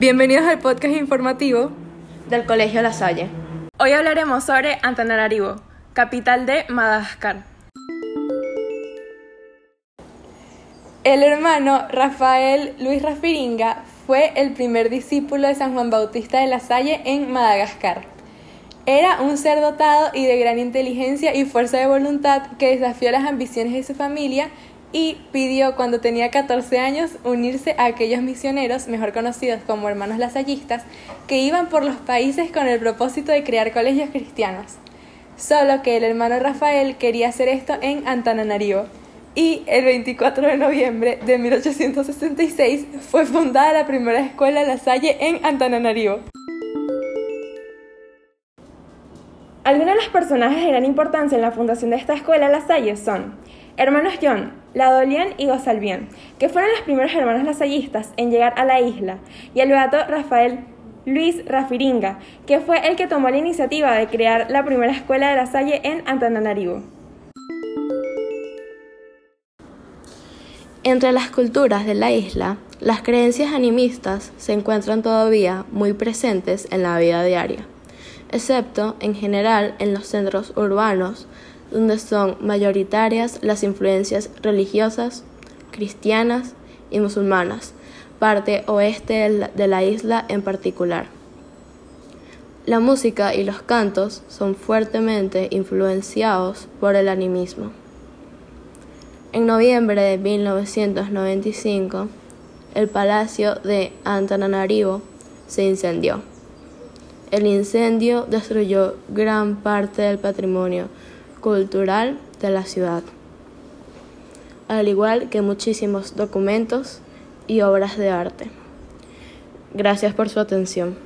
Bienvenidos al podcast informativo del Colegio La Salle. Hoy hablaremos sobre Antananarivo, capital de Madagascar. El hermano Rafael Luis Rafiringa fue el primer discípulo de San Juan Bautista de La Salle en Madagascar. Era un ser dotado y de gran inteligencia y fuerza de voluntad que desafió las ambiciones de su familia y pidió cuando tenía 14 años unirse a aquellos misioneros, mejor conocidos como hermanos lasallistas, que iban por los países con el propósito de crear colegios cristianos. Solo que el hermano Rafael quería hacer esto en Antananarivo. Y el 24 de noviembre de 1866 fue fundada la primera escuela La Salle en Antananarivo. Algunos de los personajes de gran importancia en la fundación de esta escuela La Salle son hermanos John, Ladolian y Gozalbian, que fueron los primeros hermanos lasallistas en llegar a la isla, y el beato Rafael Luis Rafiringa, que fue el que tomó la iniciativa de crear la primera escuela de la Salle en Antananarivo. Entre las culturas de la isla, las creencias animistas se encuentran todavía muy presentes en la vida diaria excepto en general en los centros urbanos, donde son mayoritarias las influencias religiosas, cristianas y musulmanas, parte oeste de la isla en particular. La música y los cantos son fuertemente influenciados por el animismo. En noviembre de 1995, el palacio de Antananarivo se incendió. El incendio destruyó gran parte del patrimonio cultural de la ciudad, al igual que muchísimos documentos y obras de arte. Gracias por su atención.